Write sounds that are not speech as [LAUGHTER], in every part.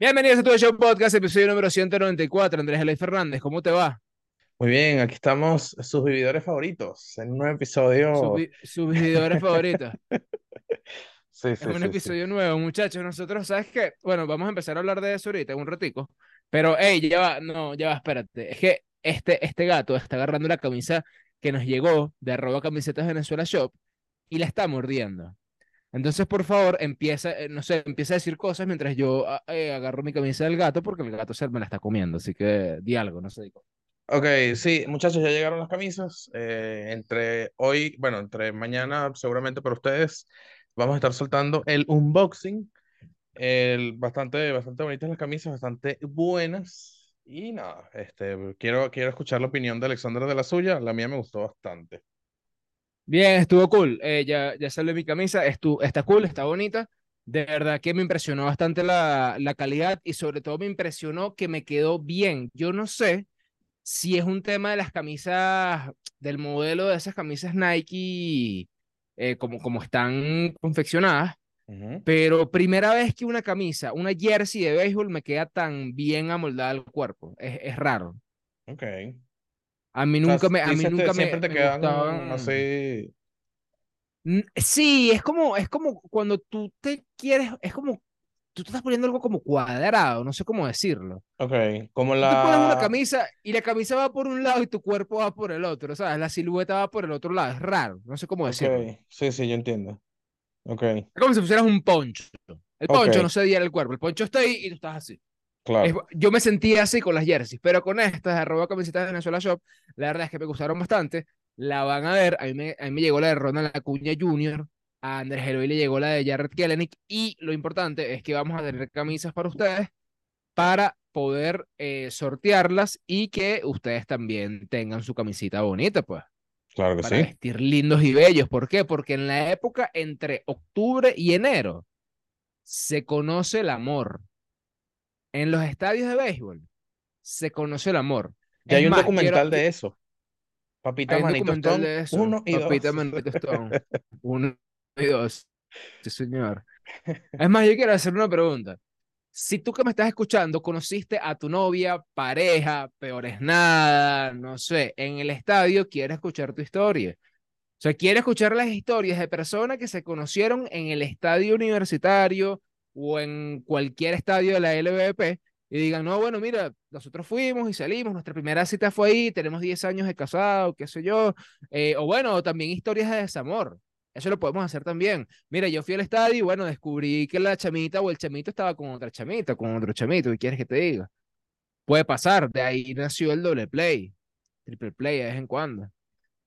Bienvenidos a tu show podcast, episodio número 194. Andrés Eloy Fernández, ¿cómo te va? Muy bien, aquí estamos, sus vividores favoritos, en un nuevo episodio. Sus vi- sus vividores favoritos. [LAUGHS] Sí, Es sí, un sí, sí. episodio nuevo, muchachos. Nosotros, ¿sabes qué? Bueno, vamos a empezar a hablar de eso ahorita en un ratico. Pero, hey, ya va, no, ya va, espérate. Es que este, este gato está agarrando la camisa que nos llegó de arroba camisetas Venezuela Shop y la está mordiendo. Entonces, por favor, empieza, eh, no sé, empieza a decir cosas mientras yo ah, eh, agarro mi camisa del gato porque el gato se me la está comiendo. Así que di algo, no sé. Ok, sí, muchachos, ya llegaron las camisas. eh, entre hoy, bueno, entre mañana seguramente para ustedes, vamos a estar soltando el unboxing. El, bastante, bastante bonitas las camisas, bastante buenas. Y nada, este, quiero, quiero escuchar la opinión de Alexandra de la suya. La mía me gustó bastante. Bien, estuvo cool. Eh, ya, ya salió mi camisa. Estu- está cool, está bonita. De verdad que me impresionó bastante la, la calidad y sobre todo me impresionó que me quedó bien. Yo no sé si es un tema de las camisas, del modelo de esas camisas Nike, eh, como, como están confeccionadas, pero primera vez que una camisa, una jersey de béisbol me queda tan bien amoldada al cuerpo. Es, es raro. Ok. A mí O sea, nunca me, a mí te- nunca me, siempre te me quedan gustaban. así. Sí, es como, es como cuando tú te quieres, es como, tú te estás poniendo algo como cuadrado, no sé cómo decirlo. Ok, como Tú te pones una la. camisa y la camisa va por un lado y tu cuerpo va por el otro, ¿sabes? La silueta va por el otro lado, es raro, no sé cómo decirlo. Ok, sí, sí, yo entiendo. Ok, Es como si pusieras un poncho. El poncho no se diera el cuerpo, el poncho está ahí y tú estás así. Es- claro. yo me sentía así con las jerseys, pero con estas de arroba camisetas de Venezuela Shop, la verdad es que me gustaron bastante. La van a ver, a mí me, a mí me llegó la de Ronald Acuña Jr., a Andrés Eloy le llegó la de Jared Kelenic, y lo importante es que vamos a tener camisas para ustedes para poder eh, sortearlas y que ustedes también tengan su camisita bonita, pues, Claro que para sí. vestir lindos y bellos. ¿Por qué? Porque en la época entre octubre y enero se conoce el amor. En los estadios de béisbol se conoce el amor. Ya hay un más, quiero, documental qui- de eso. Papita hay Manito Stone 1 y Papita 2. Manito Stone, uno y dos. Sí, señor. Es más, yo quiero hacer una pregunta. Si tú que me estás escuchando conociste a tu novia, pareja, peor es nada, no sé, en el estadio, quiere escuchar tu historia. O sea, quiere escuchar las historias de personas que se conocieron en el estadio universitario o en cualquier estadio de la LVP y digan, no, bueno, mira, nosotros fuimos y salimos, nuestra primera cita fue ahí, tenemos 10 años de casado, qué sé yo, eh, o bueno, también historias de desamor. Eso lo podemos hacer también. Mira, yo fui al estadio y bueno, descubrí que la chamita o el chamito estaba con otra chamita, con otro chamito, ¿qué quieres que te diga? Puede pasar, de ahí nació el doble play, triple play de vez en cuando.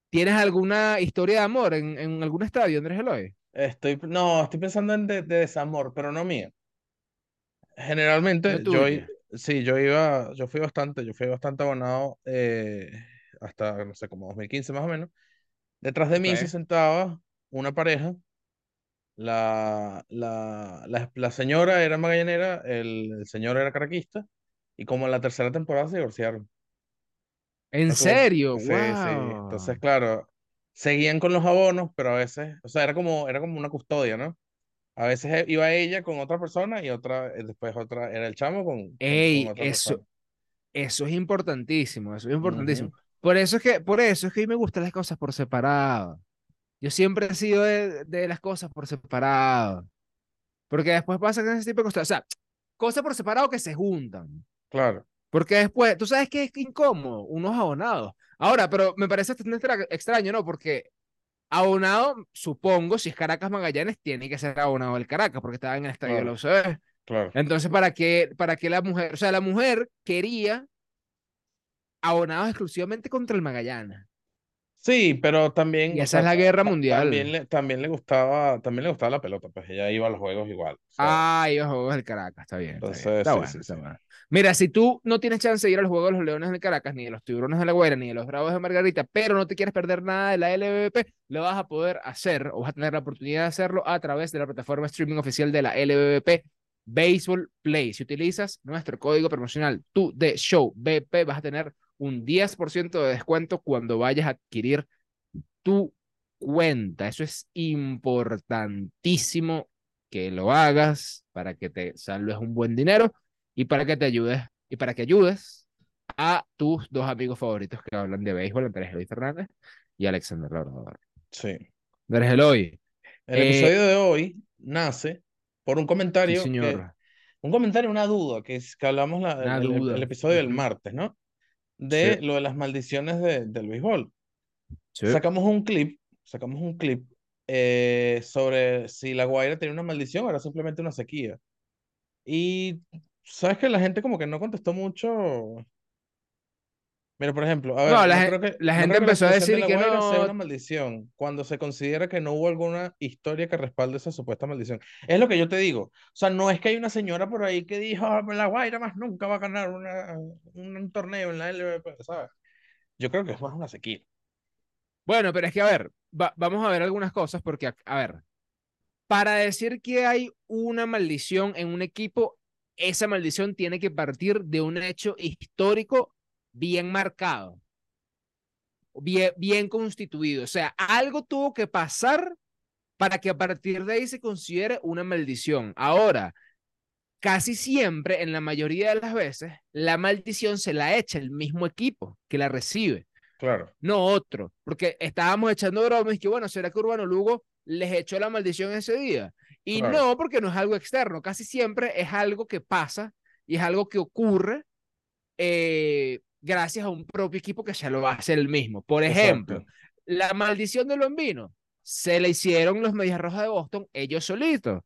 ¿Tienes alguna historia de amor en, en algún estadio, Andrés Eloy? Estoy, no, estoy pensando en de, de desamor, pero no mía. No Generalmente yo, sí, yo iba, yo fui bastante, yo fui bastante abonado eh, hasta, no sé, como 2015 más o menos. Detrás de mí se sentaba una pareja, la, la, la, la señora era magallanera, el, el señor era caraquista, y como en la tercera temporada se divorciaron. ¿En tuvo- serio? Sí, sí. Entonces, ¡Wow! claro, seguían con los abonos, pero a veces, o sea, era como, era como una custodia, ¿no? A veces iba ella con otra persona y otra, eh, después otra, era el chamo con, con, con Ey, otra eso, persona. eso es importantísimo, eso es importantísimo. Ujú, Por eso es que, por eso es que a mí me gustan las cosas por separado. Yo siempre he sido de, de las cosas por separado. Porque después pasan ese tipo de cosas. O sea, cosas por separado que se juntan. Claro, Porque después, tú sabes que es incómodo, unos abonados. Ahora, pero me parece extraño, ¿no? Porque abonado, supongo, si es Caracas Magallanes, tiene que ser abonado del Caracas, porque estaba en el estadio de la UCB. claro. Entonces, ¿para qué, para qué la mujer? O sea, la mujer quería abonados exclusivamente contra el Magallanes. Sí, pero también, Y o esa es sea, la guerra ta- también mundial. le, también le gustaba, también le gustaba la pelota, pues ella iba a los juegos igual. O sea, Ah, y los Juegos del Caracas, está bien, está bien. entonces, Está sí, bueno, sí, está sí. bueno. Mira, si tú no tienes chance de ir a los Juegos de los Leones del Caracas, ni de los Tiburones de la Guaira, ni de los Bravos de Margarita, pero no te quieres perder nada de la LBBP, lo vas a poder hacer o vas a tener la oportunidad de hacerlo a través de la plataforma streaming oficial de la LBBP, Baseball Play. Si utilizas nuestro código promocional tú de Show BP, vas a tener un 10% de descuento cuando vayas a adquirir tu cuenta. Eso es importantísimo que lo hagas para que te salves un buen dinero y para que te ayudes y para que ayudes a tus dos amigos favoritos que hablan de béisbol, Andrés Eloy Fernández y Alexander Labrador. Sí. Andrés Eloy. El Eh, episodio de hoy nace por un Sí, comentario, que- señor. un comentario, una duda, que, es, que hablamos la- Una el, el- duda. el episodio del martes, ¿no? De Sí. lo de las maldiciones de- del béisbol. Sí. Sacamos un clip, sacamos un clip eh, sobre si la Guaira tenía una maldición o era simplemente una sequía. Y sabes que la gente como que no contestó mucho. Mira, por ejemplo, a ver, No, la no gen- creo que, la no gente creo que empezó a situación de decir la que Guaira sea no. una maldición cuando se considera que no hubo alguna historia que respalde esa supuesta maldición. Es lo que yo te digo. O sea, no es que hay una señora por ahí que dijo, "Ah, la Guaira más nunca va a ganar una, un, un torneo en la LVP, ¿sabes? Yo creo que es más una sequía. Bueno, pero es que, a ver, va- vamos a ver algunas cosas porque, a, a ver, para decir que hay una maldición en un equipo, esa maldición tiene que partir de un hecho histórico bien marcado, bien, bien constituido. O sea, algo tuvo que pasar para que a partir de ahí se considere una maldición. Ahora, casi siempre, en la mayoría de las veces, la maldición se la echa el mismo equipo que la recibe Claro. no otro, porque estábamos echando bromas y que bueno, ¿será que Urbano Lugo les echó la maldición ese día? Y Claro. no, porque no es algo externo, casi siempre es algo que pasa y es algo que ocurre eh, gracias a un propio equipo que se lo hace el mismo. Por ejemplo, Exacto. la maldición de Lombino se la hicieron los Medias Rojas de Boston ellos solitos.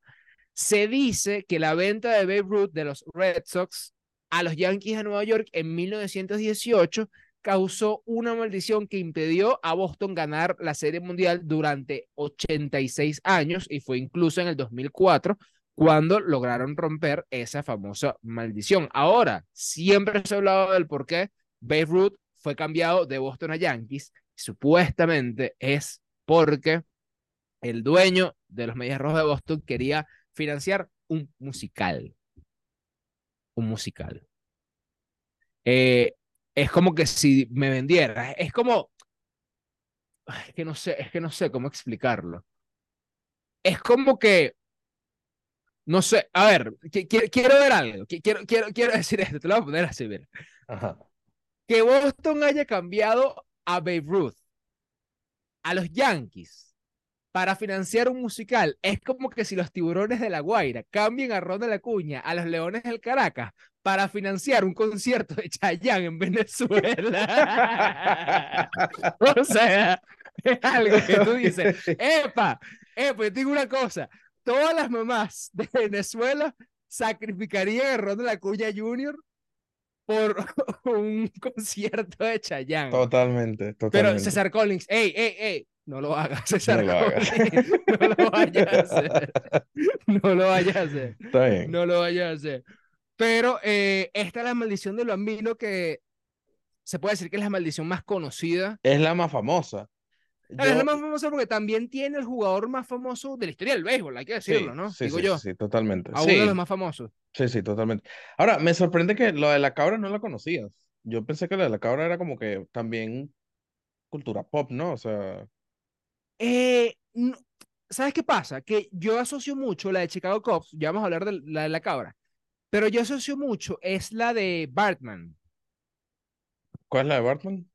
Se dice que la venta de Babe Ruth de los Red Sox a los Yankees de Nueva York en 1918 causó una maldición que impidió a Boston ganar la Serie Mundial durante 86 años y fue incluso en el 2004 cuando lograron romper esa famosa maldición. Ahora, siempre se ha hablado del por qué Babe Ruth fue cambiado de Boston a Yankees. Supuestamente es porque el dueño de los Medias Rojas de Boston quería financiar un musical. Un musical. Eh, es como que si me vendiera, es como, es que no sé, es que no sé cómo explicarlo. Es como que, no sé, a ver, qui- quiero, ver algo, qui- quiero, quiero, quiero decir esto, te lo voy a poner así, mira. Ajá. Que Boston haya cambiado a Babe Ruth, a los Yankees, para financiar un musical, es como que si los tiburones de La Guaira cambien a Ron de la Cuña, a los Leones del Caracas, para financiar un concierto de Chayanne en Venezuela. [LAUGHS] o sea, es algo que tú dices, epa, epa, yo digo una cosa, todas las mamás de Venezuela sacrificarían a Ron de la Cuña Jr. por [LAUGHS] un concierto de Chayanne. Totalmente, Pero totalmente. César Collins, ey, ey, ey, no lo hagas, [LAUGHS] César lo hagas. Collins, no lo vayas a hacer, [LAUGHS] no lo vayas a hacer, Está bien. no lo vayas a hacer. Pero eh, esta es la maldición del bambino que se puede decir que es la maldición más conocida. Es la más famosa. Es la más famosa porque también tiene el jugador más famoso de la historia del béisbol, hay que sí, decirlo, ¿no? sí, Digo sí, yo, sí, totalmente. a uno de los más famosos. sí, sí, totalmente. Ahora, me sorprende que lo de la cabra no la conocías. Yo pensé que lo de la cabra era como que también cultura pop, ¿no? O sea, Eh, no- ¿sabes qué pasa? Que yo asocio mucho la de Chicago Cubs, ya vamos a hablar de la de la cabra, pero yo asocio mucho es la de Bartman. ¿cuál es la de Bartman?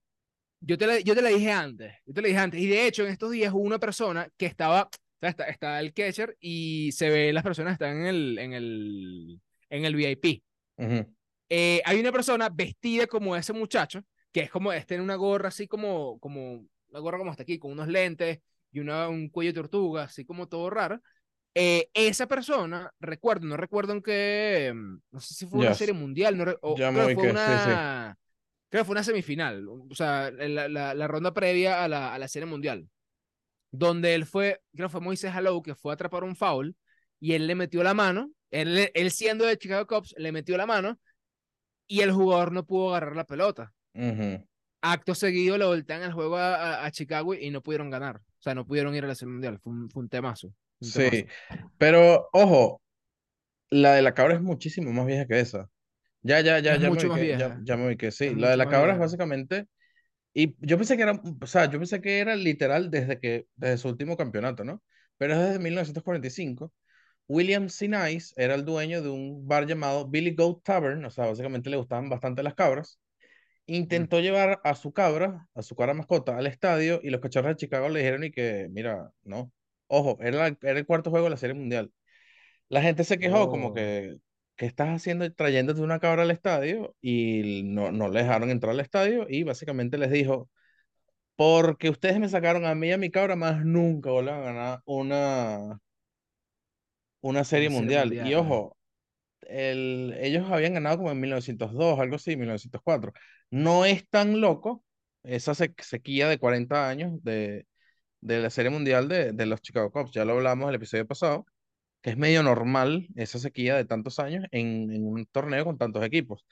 Yo te la, yo te la dije antes, yo te la dije antes, y de hecho en estos días hubo una persona que estaba, está, está el catcher y se ve las personas están en el, en el, en el VIP. Ujú. Eh, hay una persona vestida como ese muchacho, que es como, es tener una gorra así como, como, una gorra como hasta aquí, con unos lentes y una, un cuello de tortuga, así como todo raro. Eh, esa persona, recuerdo, no recuerdo en qué, mm, no sé si fue una Ya, serie mundial, no o ya creo muy que fue que- sí, sí. Creo que fue una semifinal, o sea, la, la, la ronda previa a la, a la serie mundial, donde él fue, creo que fue Moisés Hallow, que fue a atrapar un foul, y él le metió la mano, él, él siendo de Chicago Cubs, le metió la mano, y el jugador no pudo agarrar la pelota. Ujú. Acto seguido le voltean el juego a, a- a Chicago y no pudieron ganar. O sea, no pudieron ir a la serie mundial. Fue un, fue un temazo. un Sí, temazo. pero ojo, la de la cabra es muchísimo más vieja que esa. Ya, ya, ya, Es ya me mucho más ubiqué, ya, vieja. ya me ubiqué, sí. Es La de la más cabra es básicamente, y yo pensé que era, o sea, yo pensé que era literal desde que, desde su último campeonato, ¿no? Pero es desde 1945. William C. Nice era el dueño de un bar llamado Billy Goat Tavern, o sea, básicamente le gustaban bastante las cabras. Intentó llevar a su cabra, a su cabra mascota, al estadio y los cachorros de Chicago le dijeron y que, mira, no. Ojo, era, era el cuarto juego de la Serie Mundial. La gente se quejó como Oh, que, ¿qué estás haciendo trayéndote una cabra al estadio? Y no, no le dejaron entrar al estadio y básicamente les dijo, porque ustedes me sacaron a mí y a mi cabra, más nunca vuelvan a ganar una, una serie una serie mundial. Y ojo, el, ellos habían ganado como en 1902, algo así, 1904. No es tan loco esa se- sequía de 40 años de, de la serie mundial de, de los Chicago Cubs. Ya lo hablamos el episodio pasado, que es medio normal esa sequía de tantos años en, en un torneo con tantos equipos.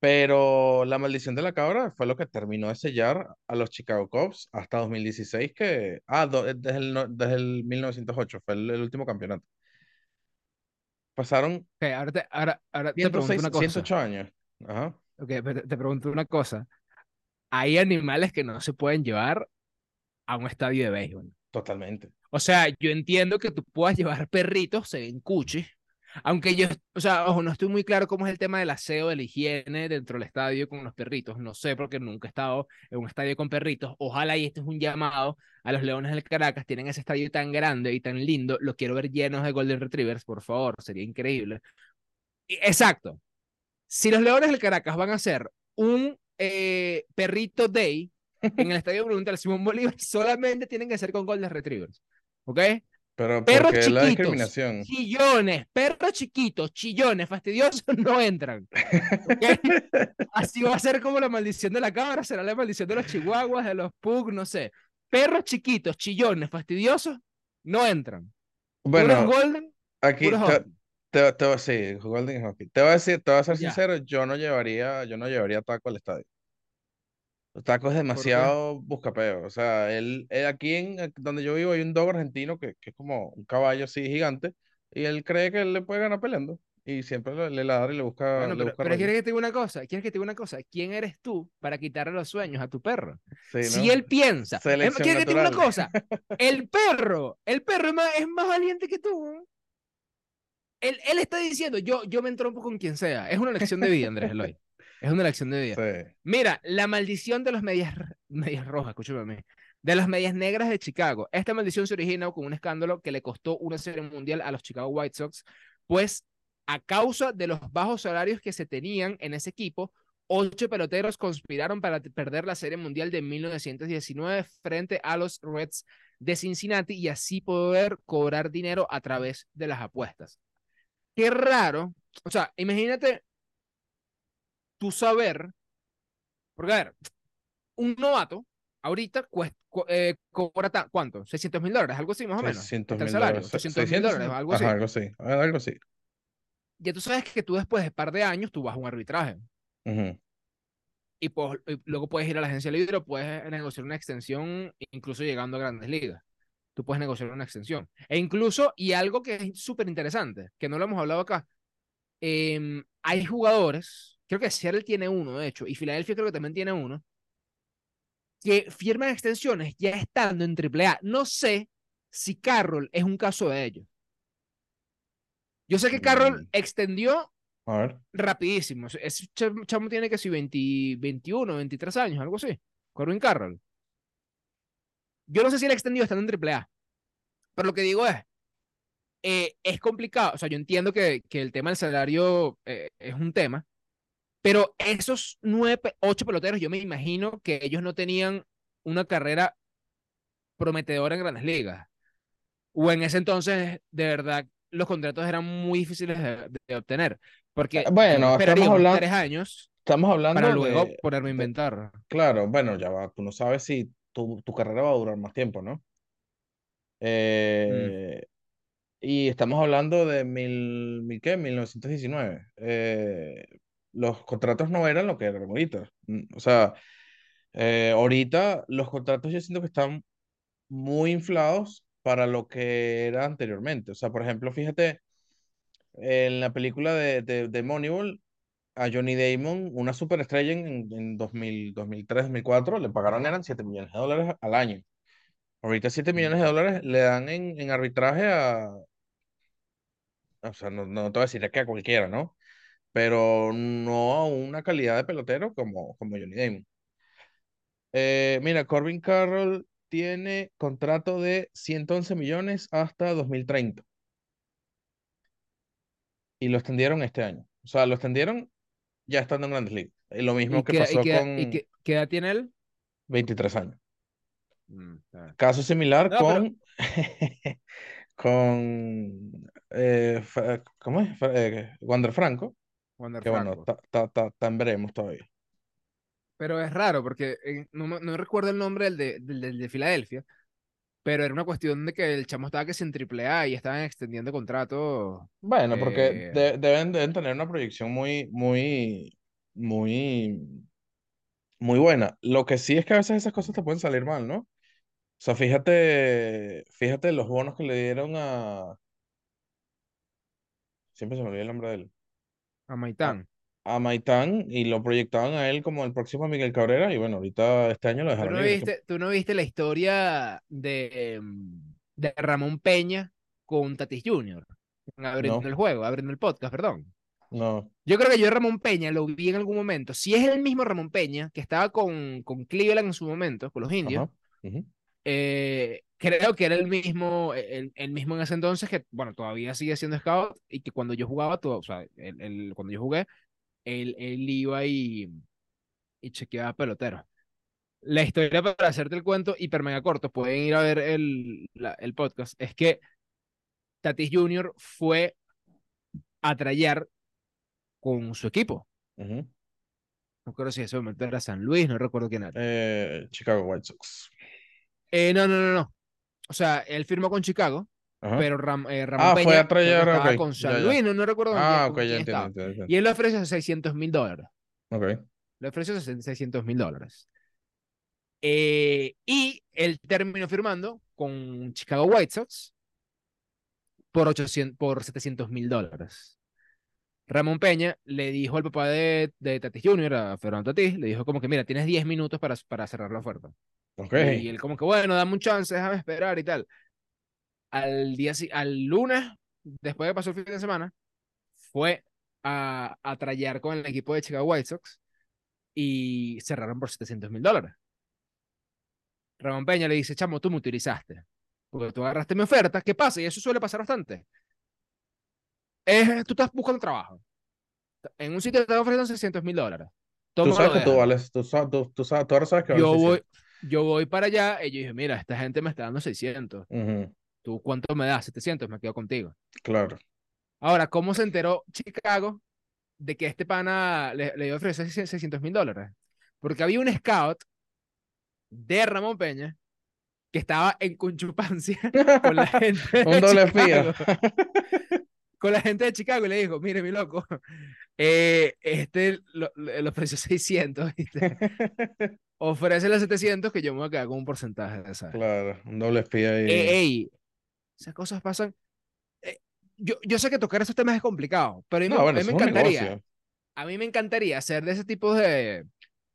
Pero la maldición de la cabra fue lo que terminó de sellar a los Chicago Cubs hasta 2016, que, ah, do- desde el, desde el 1908, fue el, el último campeonato. Pasaron Ok, ahora te, ahora, ahora te pregunto 106, una cosa. 108 años. Ajá, Ok, pero te pregunto una cosa. Hay animales que no se pueden llevar a un estadio de béisbol. Totalmente. O sea, yo entiendo que tú puedas llevar perritos, se ven cuchis, aunque yo, o sea, ojo, no estoy muy claro cómo es el tema del aseo, de la higiene dentro del estadio con los perritos. No sé, porque nunca he estado en un estadio con perritos. Ojalá y este es un llamado a los Leones del Caracas. Tienen ese estadio tan grande y tan lindo. Lo quiero ver llenos de Golden Retrievers, por favor. Sería increíble. Exacto. Si los Leones del Caracas van a hacer un eh, perrito day en el Estadio Monumental Simón Bolívar, solamente tienen que ser con Golden Retrievers. ¿Ok? Pero ¿por Perros qué la chiquitos, discriminación? chillones, perros chiquitos, chillones, fastidiosos, no entran. ¿ok? [LAUGHS] Así va a ser como la maldición de la cámara, será la maldición de los chihuahuas, de los pugs, no sé. Perros chiquitos, chillones, fastidiosos, no entran. Puros Bueno, golden, aquí puros te, te, te, sí, Golden Hockey. Te voy a decir, te voy a ser Ya. sincero, yo no llevaría, yo no llevaría taco al estadio. Taco es ¿Por qué? demasiado buscapeo. O sea, él, él aquí en eh, donde yo vivo hay un dog argentino que, que es como un caballo así gigante y él cree que él le puede ganar peleando y siempre le, le ladra y le busca, Bueno, le pero, busca pero. ¿quieres que te diga una cosa? ¿Quieres que te diga una cosa? ¿Quién eres tú para quitarle los sueños a tu perro? Sí, Si ¿no? él piensa, es ¿quieres que te diga una cosa? [LAUGHS] El perro, el perro es más, es más valiente que tú. ¿eh? Él, él está diciendo, yo, yo me entrompo con quien sea. Es una elección de vida, Andrés Eloy. Es una elección de vida. Sí. Mira, la maldición de los medias, [LAUGHS] medias rojas, escúchame a mí, de las medias negras de Chicago. Esta maldición se origina con un escándalo que le costó una serie mundial a los Chicago White Sox, pues a causa de los bajos salarios que se tenían en ese equipo, ocho peloteros conspiraron para perder la serie mundial de 1919 frente a los Reds de Cincinnati y así poder cobrar dinero a través de las apuestas. Qué raro, o sea, imagínate tú saber, porque a ver, un novato ahorita cuesta, cu- eh, cobra ¿cuánto? 600 mil dólares, algo así más o menos. 600 Está el mil dólares. 800 mil 600, dólares, algo ajá, así. algo así. Algo así. Ya tú sabes que tú después de un par de años tú vas a un arbitraje Ujú. y, pues, y luego puedes ir a la agencia libre o puedes negociar una extensión, incluso llegando a grandes ligas. Tú puedes negociar una extensión. E incluso, y algo que es súper interesante, que no lo hemos hablado acá, em, hay jugadores, creo que Seattle tiene uno, de hecho, y Filadelfia creo que también tiene uno, que firman extensiones ya estando en AAA. No sé si Carroll es un caso de ellos. Yo sé que Carroll Mm, extendió A ver. rapidísimo. Ese chamo, tiene casi 20, 21, 23 años, algo así. Corbin Carroll. Yo no sé si él extendió estando en AAA. Pero lo que digo es, eh, es complicado. O sea, yo entiendo que, que el tema del salario eh, es un tema, pero esos nueve, ocho peloteros, yo me imagino que ellos no tenían una carrera prometedora en grandes ligas. O en ese entonces, de verdad, los contratos eran muy difíciles de, de obtener. Porque Bueno, estamos hablando, tres años estamos para hablando luego de, ponerme a inventar. claro, bueno, ya va, tú no sabes si tu, tu carrera va a durar más tiempo, ¿no? Mm. Eh, y estamos hablando de mil, mil ¿qué? 1919. Eh, los contratos no eran lo que eran ahorita. Mm, O sea, eh, ahorita los contratos yo siento que están muy inflados para lo que era anteriormente. O sea, por ejemplo, fíjate, en la película de, de, de Moneyball, a Johnny Damon, una superestrella en, en 2000, 2003, 2004, le pagaron eran 7 millones de dólares al año. Ahorita 7 millones de Mm. dólares le dan en, en arbitraje a, o sea, no, no te voy a decir que a cualquiera, ¿no? Pero no a una calidad de pelotero como, como Johnny Damon. Eh, mira, Corbin Carroll tiene contrato de 111 millones hasta 2030. Y lo extendieron este año. O sea, lo extendieron ya estando en Grandes Ligas. Y lo mismo ¿Y que y pasó con y qué- qué edad tiene él? 23 años. Mm. Caso similar No, pero- con, [LAUGHS] con eh, ¿cómo es? Eh, Wander Franco, Wander que bueno, está en veremos todavía. Pero es raro porque eh, no, no recuerdo el nombre del de, del, del de Filadelfia, pero era una cuestión de que el chamo estaba que en triple A y estaban extendiendo contrato. Bueno, porque Eh, de- deben, deben tener una proyección muy, muy, muy, muy buena. Lo que sí es que a veces esas cosas te pueden salir mal, ¿no? O sea, fíjate, fíjate los bonos que le dieron a... Siempre se me olvida el nombre de él. A Maitán. A Maitán y lo proyectaban a él como el próximo Miguel Cabrera y bueno, ahorita este año lo ¿Tú dejaron no, libre. viste, tú no viste la historia de, de Ramón Peña con Tatis Jr. abriendo No. el juego, abriendo el podcast, perdón. No, Yo creo que yo a Ramón Peña lo vi en algún momento. Si es el mismo Ramón Peña que estaba con, con Cleveland en su momento, con los indios, ajá. ujú, eh, creo que era el mismo, el, el mismo en ese entonces que, bueno, todavía sigue siendo scout y que cuando yo jugaba, todo, o sea, el, el- cuando yo jugué, él, él iba y, y chequeaba peloteros. La historia para hacerte el cuento hiper mega corto, pueden ir a ver el, la- el podcast, es que Tatis Jr. fue a trayar con su equipo. ujú. No recuerdo si en ese momento era San Luis, no recuerdo quién era. Eh, Chicago White Sox. Eh, no, no, no, no. O sea, él firmó con Chicago, Ajá. pero Ram- eh, Ramón Ah, Peña fue a traer, estaba ok, con ya, San ya. Luis, no, no recuerdo Ah, quién ya entiendo, entiendo, entiendo. Y él le ofrece 600 mil dólares. Ok. Le ofreció 600 mil dólares. Eh, y él terminó firmando con Chicago White Sox por, 800, por 700 mil dólares. Ramón Peña le dijo al papá de, de Tatis Jr., a Fernando Tatis, le dijo como que, mira, tienes 10 minutos para, para cerrar la oferta. Ok. Y él como que, bueno, dame un chance, déjame esperar y tal. Al día, al lunes, después de pasó el fin de semana, fue a, a trallar con el equipo de Chicago White Sox y cerraron por 700 mil dólares. Ramón Peña le dice, chamo, tú me utilizaste. Porque tú agarraste mi oferta. ¿Qué pasa? Y eso suele pasar bastante. Es, tú estás buscando trabajo. En un sitio te ofreciendo 600 mil dólares. Tú sabes que tú vales, tú tú, tú sabes, tú ahora sabes que Yo vales voy, 600. Yo voy para allá y yo dije, mira, esta gente me está dando 600. Ujú, ¿Tú cuánto me das? 700, me quedo contigo. Claro. Ahora, ¿cómo se enteró Chicago de que este pana le, le ofrecer 600 mil dólares? Porque había un scout de Ramón Peña que estaba en conchupancia [LAUGHS] con la gente de Un doble espía. Chicago. Con la gente de Chicago y le dijo, mire, mi loco, eh, este lo, le ofreció 600, ¿viste? [LAUGHS] Ofrécele 700 que yo me voy a quedar con un porcentaje de esa. Claro, un doble espía ahí. Eh, ey, esas cosas pasan. Eh, yo, yo sé que tocar esos temas es complicado, pero a mí, no, me- bueno, a mí me encantaría, a mí me encantaría hacer de ese tipo de,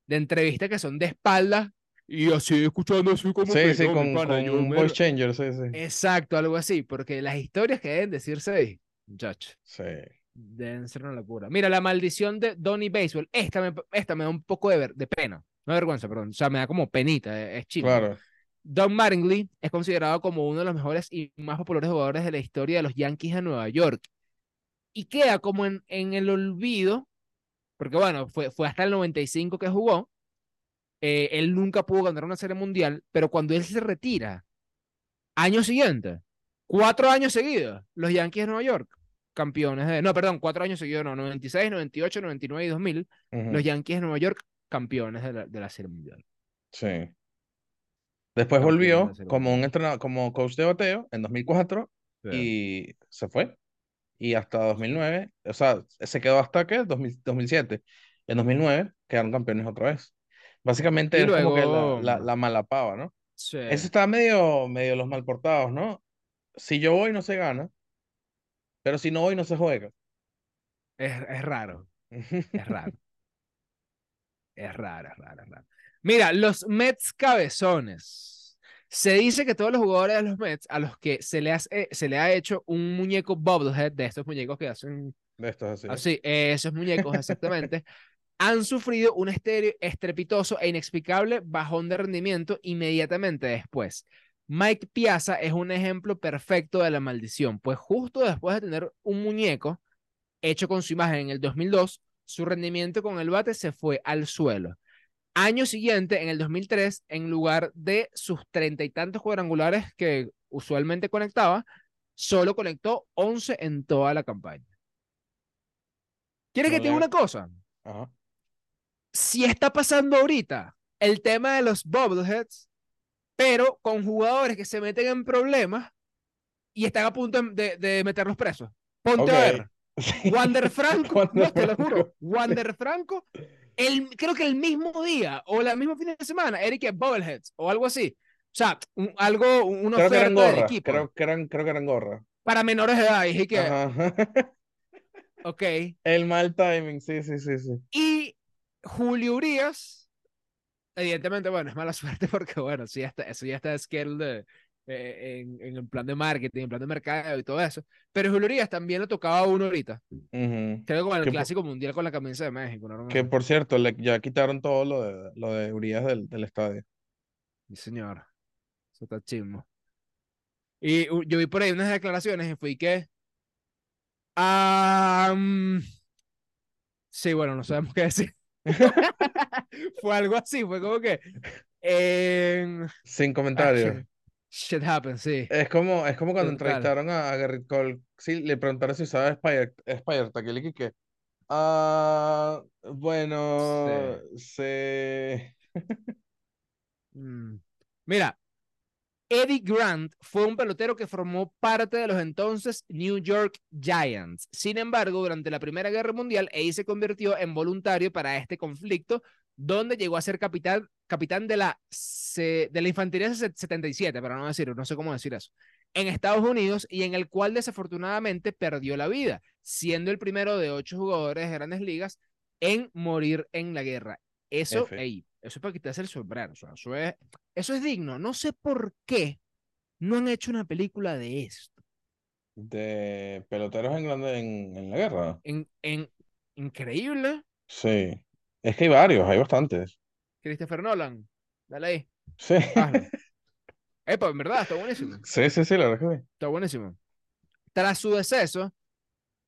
de entrevistas que son de espalda y así escuchando así como Sí, sí, con, con yo un me voice changer, sí, sí. Exacto, algo así, porque las historias que deben decirse ahí, muchacho, Sí. deben ser una locura. Mira, la maldición de Donny Baseball, esta me, esta me da un poco de, ver- de pena, no vergüenza, perdón, o sea, me da como penita, es, es chimbo. Claro. Don Mattingly es considerado como uno de los mejores y más populares jugadores de la historia de los Yankees de Nueva York. Y queda como en, en el olvido, porque bueno, fue, fue hasta el 95 que jugó. eh, él nunca pudo ganar una serie mundial, pero cuando él se retira, año siguiente, cuatro años seguidos, los Yankees de Nueva York, campeones de. No, perdón, cuatro años seguidos, no, 96, 98, 99 y 2000, ujú, los Yankees de Nueva York, campeones de la, de la serie mundial. Sí. Después de volvió como un entrenador, como coach de bateo en 2004 y se fue. Y hasta 2009, o sea, se quedó hasta que 2000 2007. En 2009 quedaron campeones otra vez. Básicamente es como que la, la, la mala pava, ¿no? Sí. Eso está medio, medio los mal portados, ¿no? Si yo voy no se gana, pero si no voy no se juega. Es, es raro, es raro. [LAUGHS] Es raro, es raro, es raro. Mira, los Mets cabezones Se dice que todos los jugadores de los Mets a los que se le, hace, se le ha hecho un muñeco bobblehead de estos muñecos que hacen De estos así. así, esos muñecos exactamente, [LAUGHS] han sufrido un estrepitoso e inexplicable bajón de rendimiento inmediatamente después. Mike Piazza es un ejemplo perfecto de la maldición, pues justo después de tener un muñeco hecho con su imagen en el 2002, su rendimiento con el bate se fue al suelo. Año siguiente, en el 2003, en lugar de sus treinta y tantos cuadrangulares que usualmente conectaba, solo conectó 11 en toda la campaña. ¿Quieres No que te diga una cosa? Ajá. Si está pasando ahorita el tema de los bobbleheads, pero con jugadores que se meten en problemas y están a punto de, de meterlos presos. Ponte a ver. Sí. Wander Franco, Wander no, te lo juro, Franco. Wander Franco, el, creo que el mismo día o el mismo fin de semana, Eric Bobbleheads o algo así. O sea, un- algo, una Creo que oferta del gorras. equipo Creo que eran, creo que eran gorras. para menores de edad. Dije que, Ajá. [LAUGHS] ok. El mal timing, sí, sí, sí, sí. Y Julio Urias, evidentemente, bueno, es mala [LAUGHS] suerte porque, bueno, sí, está, eso ya está scheduled de, eh, en, en el plan de marketing, en plan de mercado y todo eso. Pero Julio Urias también le tocaba a uno ahorita. Creo que con el Que por- Clásico Mundial con la camisa de México. ¿no? Que por cierto, le, ya quitaron todo lo de, lo de Urias del, del estadio. Sí, señor. Eso está chismo. Y uh, yo vi por ahí unas declaraciones y fui que. mm, sí, bueno, no sabemos qué decir. [LAUGHS] [LAUGHS] fue algo así, fue como que. en- Sin comentarios. Shit, happens, sí. Es como, es como cuando Total. entrevistaron a, a Garrett Cole. Sí, le preguntaron si usaba Spider, Spider él que ah, bueno, se... [LAUGHS] Mm. Mira, Eddie Grant fue un pelotero que formó parte de los entonces New York Giants. Sin embargo, durante la Primera Guerra Mundial, Eddie se convirtió en voluntario para este conflicto, donde llegó a ser capitán, capitán de, la, de la Infantería 77, para no decir, no sé cómo decir eso, en Estados Unidos y en el cual desafortunadamente perdió la vida, siendo el primero de ocho jugadores de grandes ligas en morir en la guerra. Eso, ey, eso es para quitarse el sombrero. o sea, eso es, eso es digno. No sé por qué no han hecho una película de esto. de peloteros en, en, en la guerra. En, en increíble, Sí. Es que hay varios, hay bastantes. Christopher Nolan. Dale ahí. Sí. hazlo. [LAUGHS] Epa, en verdad, está buenísimo. Sí, sí, sí, la verdad que sí. Está buenísimo. Tras su deceso,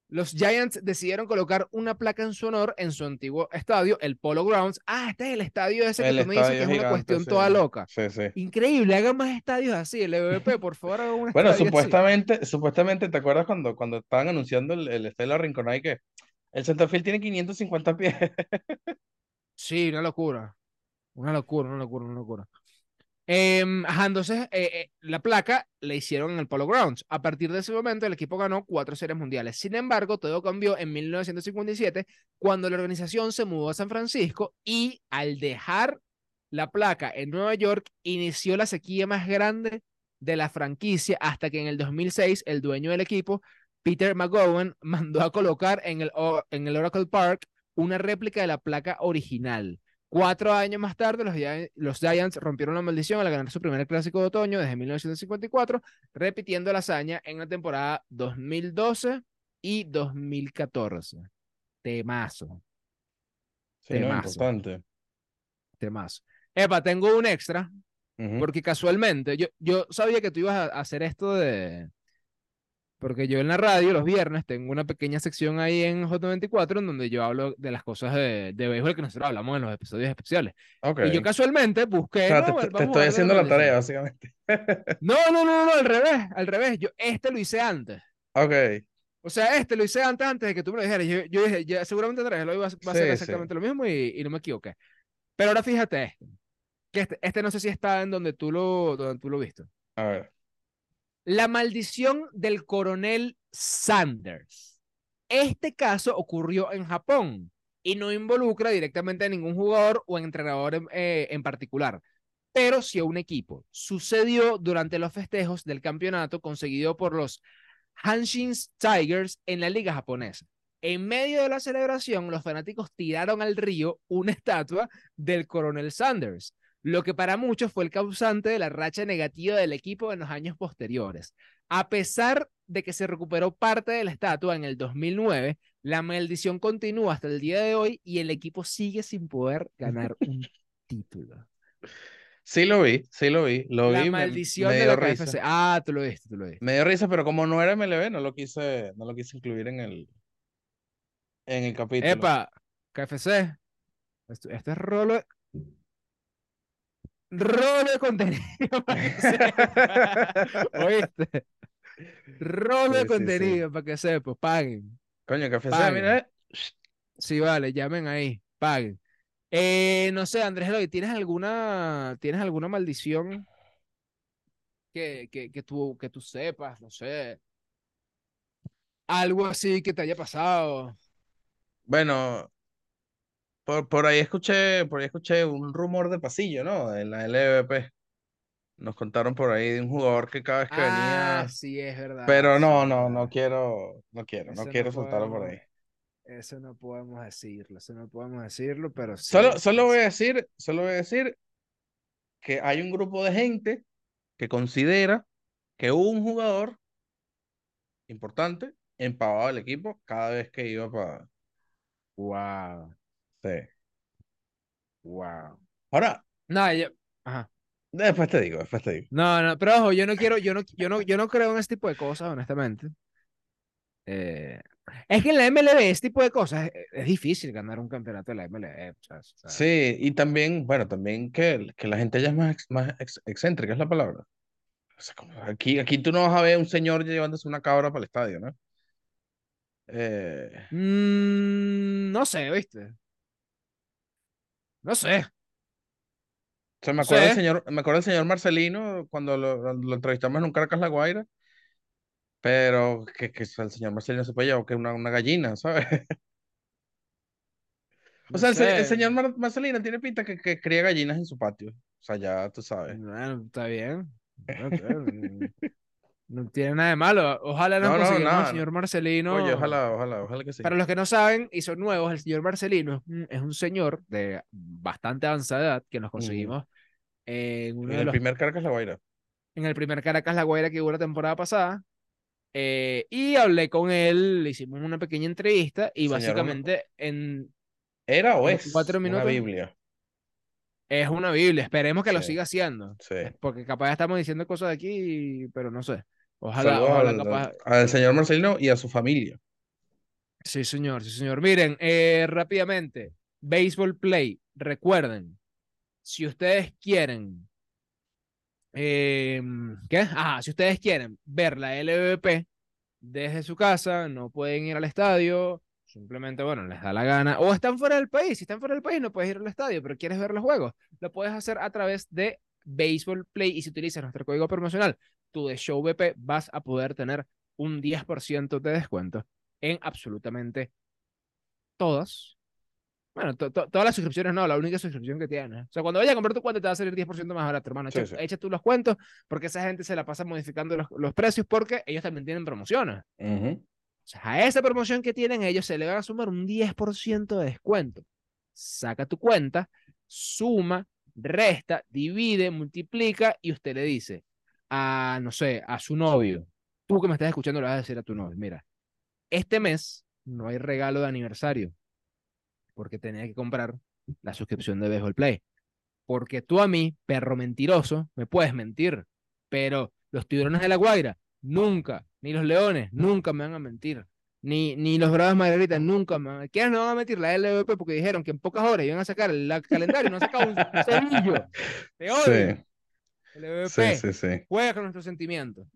los Giants decidieron colocar una placa en su honor en su antiguo estadio, el Polo Grounds. Ah, este es el estadio ese que El tú me dices que es una cuestión sí. toda loca. Sí, sí. Increíble, hagan más estadios así. El EVP, por favor, hagan un Bueno, así. supuestamente, supuestamente, ¿te acuerdas cuando, cuando estaban anunciando el, el estadio de la Rinconada que el centerfield tiene 550 pies? Sí, una locura. Una locura, una locura, una locura. Em, ajá, entonces, eh, eh, la placa la hicieron en el Polo Grounds. A partir de ese momento, el equipo ganó cuatro series mundiales. Sin embargo, todo cambió en 1957, cuando la organización se mudó a San Francisco y al dejar la placa en Nueva York, inició la sequía más grande de la franquicia hasta que en el 2006 el dueño del equipo, Peter McGowan, [LAUGHS] mandó a colocar en el, O- en el Oracle Park una réplica de la placa original. Cuatro años más tarde, los, Gi- los Giants rompieron la maldición al ganar su primer clásico de otoño desde 1954, repitiendo la hazaña en la temporada 2012 y 2014. Temazo, Sí, no, Temazo. importante. temazo. Epa, tengo un extra, porque casualmente yo, yo sabía que tú ibas a hacer esto de... Porque yo en la radio los viernes tengo una pequeña sección ahí en J24 en donde yo hablo de las cosas de, de béisbol que nosotros hablamos en los episodios especiales. Ok. Y yo casualmente busqué. O sea, no, te, te- estoy haciendo la tarea, básicamente. [LAUGHS] No, no, no, no, al revés, al revés. Yo este lo hice antes. Ok. O sea, este lo hice antes, antes de que tú me lo dijeras. Yo, yo dije, ya, seguramente Andrés lo iba a, va a Sí, hacer sí. exactamente lo mismo y, y no me equivoqué. Pero ahora fíjate. Que este, este no sé si está en donde tú lo, donde tú lo viste. A ver. La maldición del coronel Sanders. Este caso ocurrió en Japón y no involucra directamente a ningún jugador o entrenador en, eh, en particular, pero sí a un equipo. Sucedió durante los festejos del campeonato conseguido por los Hanshin Tigers en la liga japonesa. En medio de la celebración, los fanáticos tiraron al río una estatua del coronel Sanders. Lo que para muchos fue el causante de la racha negativa del equipo en los años posteriores. A pesar de que se recuperó parte de la estatua en el 2009, la maldición continúa hasta el día de hoy y el equipo sigue sin poder [LAUGHS] ganar un título. Sí lo vi, sí lo vi, lo La vi. me- maldición me de la risa. KFC. Ah, tú lo viste, tú lo viste. Me dio risa, pero como no era MLB, no lo quise, no lo quise incluir en el, en el capítulo. Epa, KFC. Esto, esto es rolo. Rolo de contenido [LAUGHS] para que sepa. ¿Oíste? Rolo Sí, de sí, contenido para que sepa, paguen. Coño, café, mira, eh. Sí, vale, llamen ahí, paguen. Eh, no sé, Andrés Eloy, ¿tienes alguna, ¿tienes alguna maldición que, que, que tú, que tú sepas? No sé. Algo así que te haya pasado. Bueno, por, por ahí escuché, por ahí escuché un rumor de pasillo, ¿no? En la LVP. Nos contaron por ahí de un jugador que cada vez que Ah, venía. sí, es verdad. Pero no, no, no quiero, no quiero, Eso no no quiero soltarlo por podemos- ahí. Eso no podemos decirlo, eso no podemos decirlo, pero sí. Solo, solo voy a decir, solo voy a decir que hay un grupo de gente que considera que un jugador importante empavaba el equipo cada vez que iba para. Wow, Sí. wow. Ahora, No, yo, ajá. después te digo, después te digo. No, no, pero ojo, yo no quiero, yo no, yo no, yo no creo en este tipo de cosas, honestamente. Eh, es que en la MLB, este tipo de cosas, es, es difícil ganar un campeonato de la MLB. o sea, o sea, Sí, y también, bueno, también que, que la gente ya es más, ex- más ex- excéntrica, es la palabra. O sea, como aquí, aquí tú no vas a ver un señor llevándose una cabra para el estadio, ¿no? Eh, mm, no sé, ¿viste? No sé. o sea, me acuerdo del señor, me acuerdo del señor Marcelino cuando lo, lo entrevistamos en un Caracas La Guaira, pero que, que el señor Marcelino se puede llevar que una, una gallina, ¿sabes? [LAUGHS] O sea, el, señor Mar- Marcelino tiene pinta que, que cría gallinas en su patio. O sea, ya tú sabes. Bueno, está bien. No, tiene nada de malo. Ojalá nos No, no, al señor Marcelino. Oye, ojalá, ojalá, ojalá que sí. Para los que no saben y son nuevos, el señor Marcelino es un, señor de bastante avanzada edad que nos conseguimos en uno En de el los primer Caracas La Guaira. en el primer Caracas La Guaira que hubo la temporada pasada. eh, y hablé con él, le hicimos una pequeña entrevista y Señor, básicamente en, ¿Era o En es cuatro una minutos. Biblia? es una Biblia. Esperemos que lo siga haciendo. Sí. Porque capaz estamos diciendo cosas de aquí, pero no sé. Ojalá, ojalá al, capaz. al señor Marcelino y a su familia. Sí, señor, sí, señor. Miren, eh, rápidamente, Baseball Play, recuerden, si ustedes quieren, eh, ¿qué? Ah, si ustedes quieren ver la LVP desde su casa, no pueden ir al estadio, simplemente, bueno, les da la gana, o están fuera del país, si están fuera del país no puedes ir al estadio, pero quieres ver los juegos, lo puedes hacer a través de Baseball Play y si utilizas nuestro código promocional, tu de Show BP, vas a poder tener un 10% de descuento en absolutamente todas. Bueno, to- to- todas las suscripciones no, la única suscripción que tienes. O sea, cuando vayas a comprar tu cuenta te va a salir 10% más barato, hermano. Sí, Echa, sí. echa tú los cuentos porque esa gente se la pasa modificando los, los precios porque ellos también tienen promociones. Ujú. O sea, a esa promoción que tienen ellos se le va a sumar un 10% de descuento. Saca tu cuenta, suma, resta, divide, multiplica y usted le dice a, no sé, a su novio. Tú que me estás escuchando le vas a decir a tu novio, mira, este mes no hay regalo de aniversario porque tenía que comprar la suscripción de Baseball Play. Porque tú a mí, perro mentiroso, me puedes mentir, pero los tiburones de la Guaira nunca, ni los leones nunca me van a mentir, ni, ni los bravos Margarita nunca me van a... ¿Quiénes no van a mentir? La LVP porque dijeron que en pocas horas iban a sacar el calendario y no han sacado un [LAUGHS] cerillo. Te odio. Sí, LVP, sí, sí, sí. juega con nuestros sentimientos.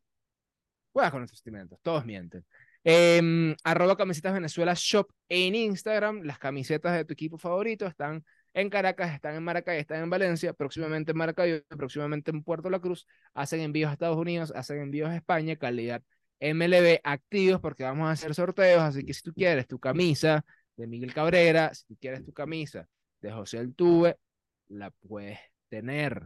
Juega con nuestros sentimientos, todos mienten. Em, arroba camisetas Venezuela Shop en Instagram. Las camisetas de tu equipo favorito están en Caracas, están en Maracay, están en Valencia, próximamente en Maracay, próximamente en Puerto La Cruz. Hacen envíos a Estados Unidos, hacen envíos a España, calidad MLB activos porque vamos a hacer sorteos. Así que si tú quieres tu camisa de Miguel Cabrera, si tú quieres tu camisa de José Altuve, la puedes tener.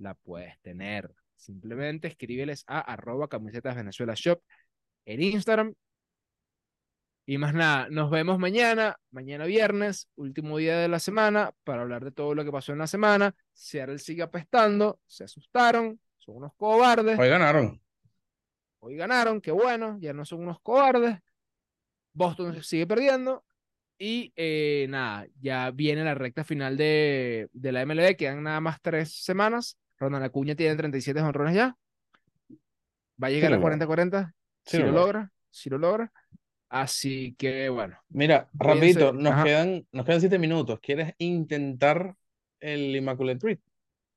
La puedes tener. Simplemente escríbeles a arroba camisetas Venezuela Shop en Instagram Y más nada, nos vemos mañana, mañana viernes, último día de la semana, para hablar de todo lo que pasó en la semana. Seattle sigue apestando, se asustaron, son unos cobardes. Hoy ganaron. Hoy ganaron, qué bueno, ya no son unos cobardes. Boston sigue perdiendo. Y eh, nada, ya viene la recta final de, de la MLB, quedan nada más tres semanas. Ronald Acuña tiene 37 honrones ya. Va a llegar lo a logra. 40-40. Sí si lo lo logra. si lo logra. Así que bueno, Mira, rapidito, nos Ajá. quedan, nos quedan siete minutos. ¿Quieres intentar el Immaculate Treat?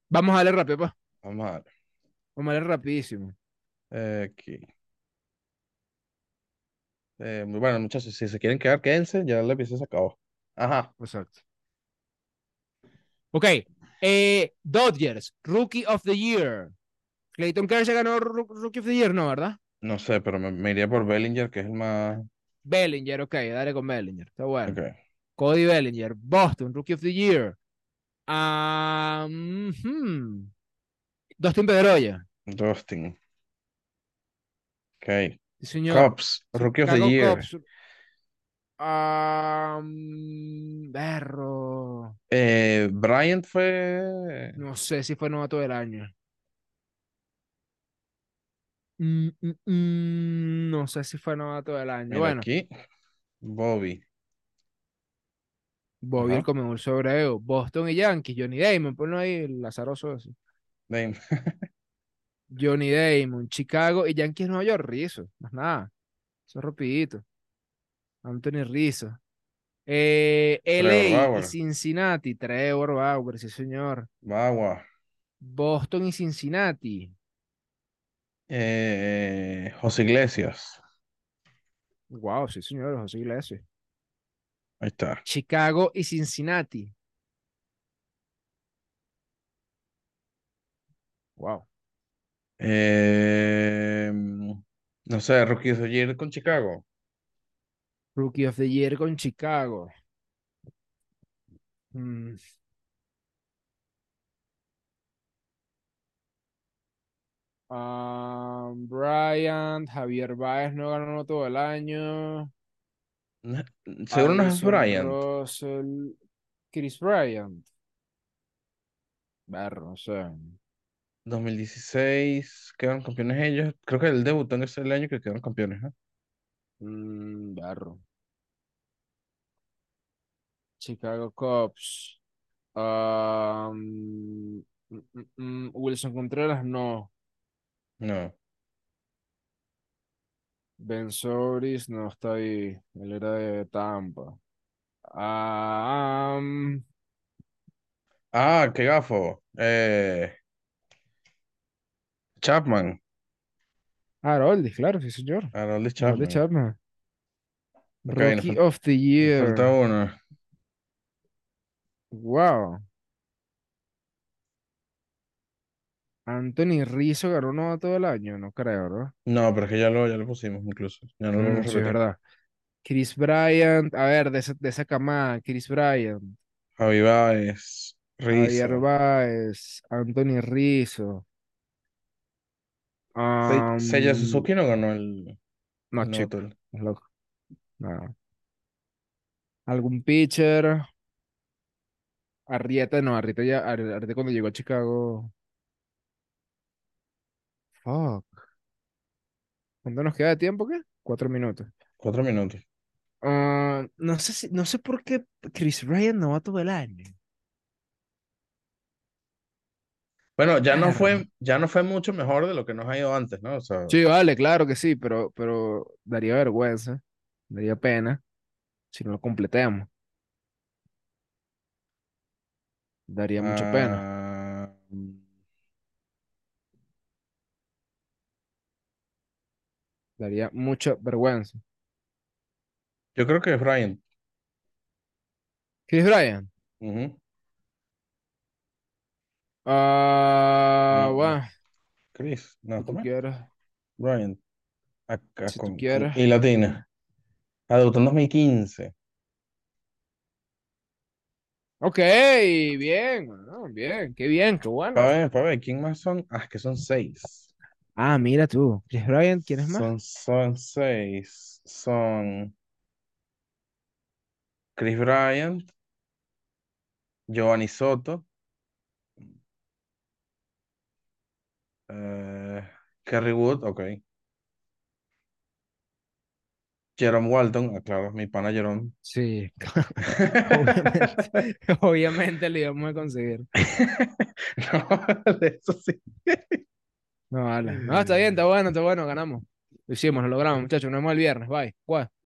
vamos a darle rápido, pues. Vamos a ver. Vamos a darle rapidísimo. Aquí. Eh, bueno, muchachos, si se quieren quedar, quédense. Ya el episodio se acabó. Ajá. Exacto. Ok. Eh, Dodgers, Rookie of the Year. Clayton Kershaw ganó Rookie of the Year, ¿no? ¿Verdad? No sé, pero me, me iría por Bellinger, que es el más. Bellinger, ok, dale con Bellinger. Está bueno. Ok. Cody Bellinger, Boston, Rookie of the Year. Ah, mhm. Dustin Pedroia. Dustin. Ok. Sí, señor. Cubs, Rookie of the Year. Mm, berro. Eh, Bryant fue. No sé si fue novato del año. Mm, mm, mm, no sé si fue novato del año. Mira Bueno, aquí. Bobby. Bobby el Ajá. comedor sobre Boston y Yankees. Johnny Damon, ponlo ahí, el azaroso ese. Dame. Johnny Damon, Chicago y Yankees Nueva York, Rizzo. Más nada. Eso es rapidito. Anthony Rizzo. Eh, LA y Bauer. Cincinnati. Trevor Bauer, sí señor. Bagua. Boston y Cincinnati. Eh, José Iglesias. Wow, sí señor, José Iglesias. Ahí está. Chicago y Cincinnati. Wow. Eh, no sé, Rookie Year con Chicago. Rookie of the Year con Chicago. Mm, ah, Bryant, Javier Baez no ganó todo el año. Seguro no es Bryant. Russell, Chris Bryant. Berro, no sé. 2016 quedaron campeones ellos. Creo que el debutó en ese el año que quedaron campeones. ¿no? Mm, berro. Chicago Cubs. Mm, mm, mm, Wilson Contreras, no. No. Ben Soris no está ahí. Él era de Tampa. Ah, Ah, qué gafo. Eh, Chapman. Haroldis, claro, sí, señor. Haroldis Chapman. Chapman. Ok, nos Rookie of the nos falta Year. uno. Wow. Anthony Rizzo ganó uno todo el año, no creo, ¿no? No, pero es que ya lo, ya lo pusimos incluso. Ya no lo Mm, a sí, es verdad. Chris Bryant, a ver, de esa, de esa camada, Chris Bryant, Javi Baez, Javier Rizzo. Baez, Anthony Rizzo. Se- Seiya Suzuki no ganó el, no, chico, es loco. No. ¿Algún pitcher? Arrieta, no, Arrieta ya, Arri- Arrieta cuando llegó a Chicago. Fuck. ¿Cuánto nos queda de tiempo, qué? Cuatro minutos. Cuatro minutos. Ah, no sé si, no sé por qué Chris Bryant no va todo el año. Bueno, ya no fue, ya no fue mucho mejor de lo que nos ha ido antes, ¿no? O sea, Sí, vale, claro que sí, pero, pero daría vergüenza, daría pena si no lo completamos. Daría mucha pena. ah, Daría mucha vergüenza. yo creo que es Bryant. Chris Bryant. Ujú. Ah, bueno, Chris, no, toma. quieres, Bryant. Acá si con. I latina. Debutó en 2015. Ok, bien, bueno, bien, qué bien, qué bueno. Para ver, para ver, ¿quién más son? Ah, es que son seis. Ah, mira tú, Chris Bryant, ¿quién es más? Son, son seis. Son Chris Bryant, Giovanni Soto, eh, Kerry Wood, ok. Jerome Walton, ah, claro, mi pana Jerome. Sí, [LAUGHS] [LAUGHS] obviamente, obviamente lo íbamos a conseguir. [LAUGHS] No, de eso sí. No, vale. No, está bien, está bueno, está bueno, ganamos. Lo hicimos, lo logramos, muchachos. Nos vemos el viernes. Bye. Guay.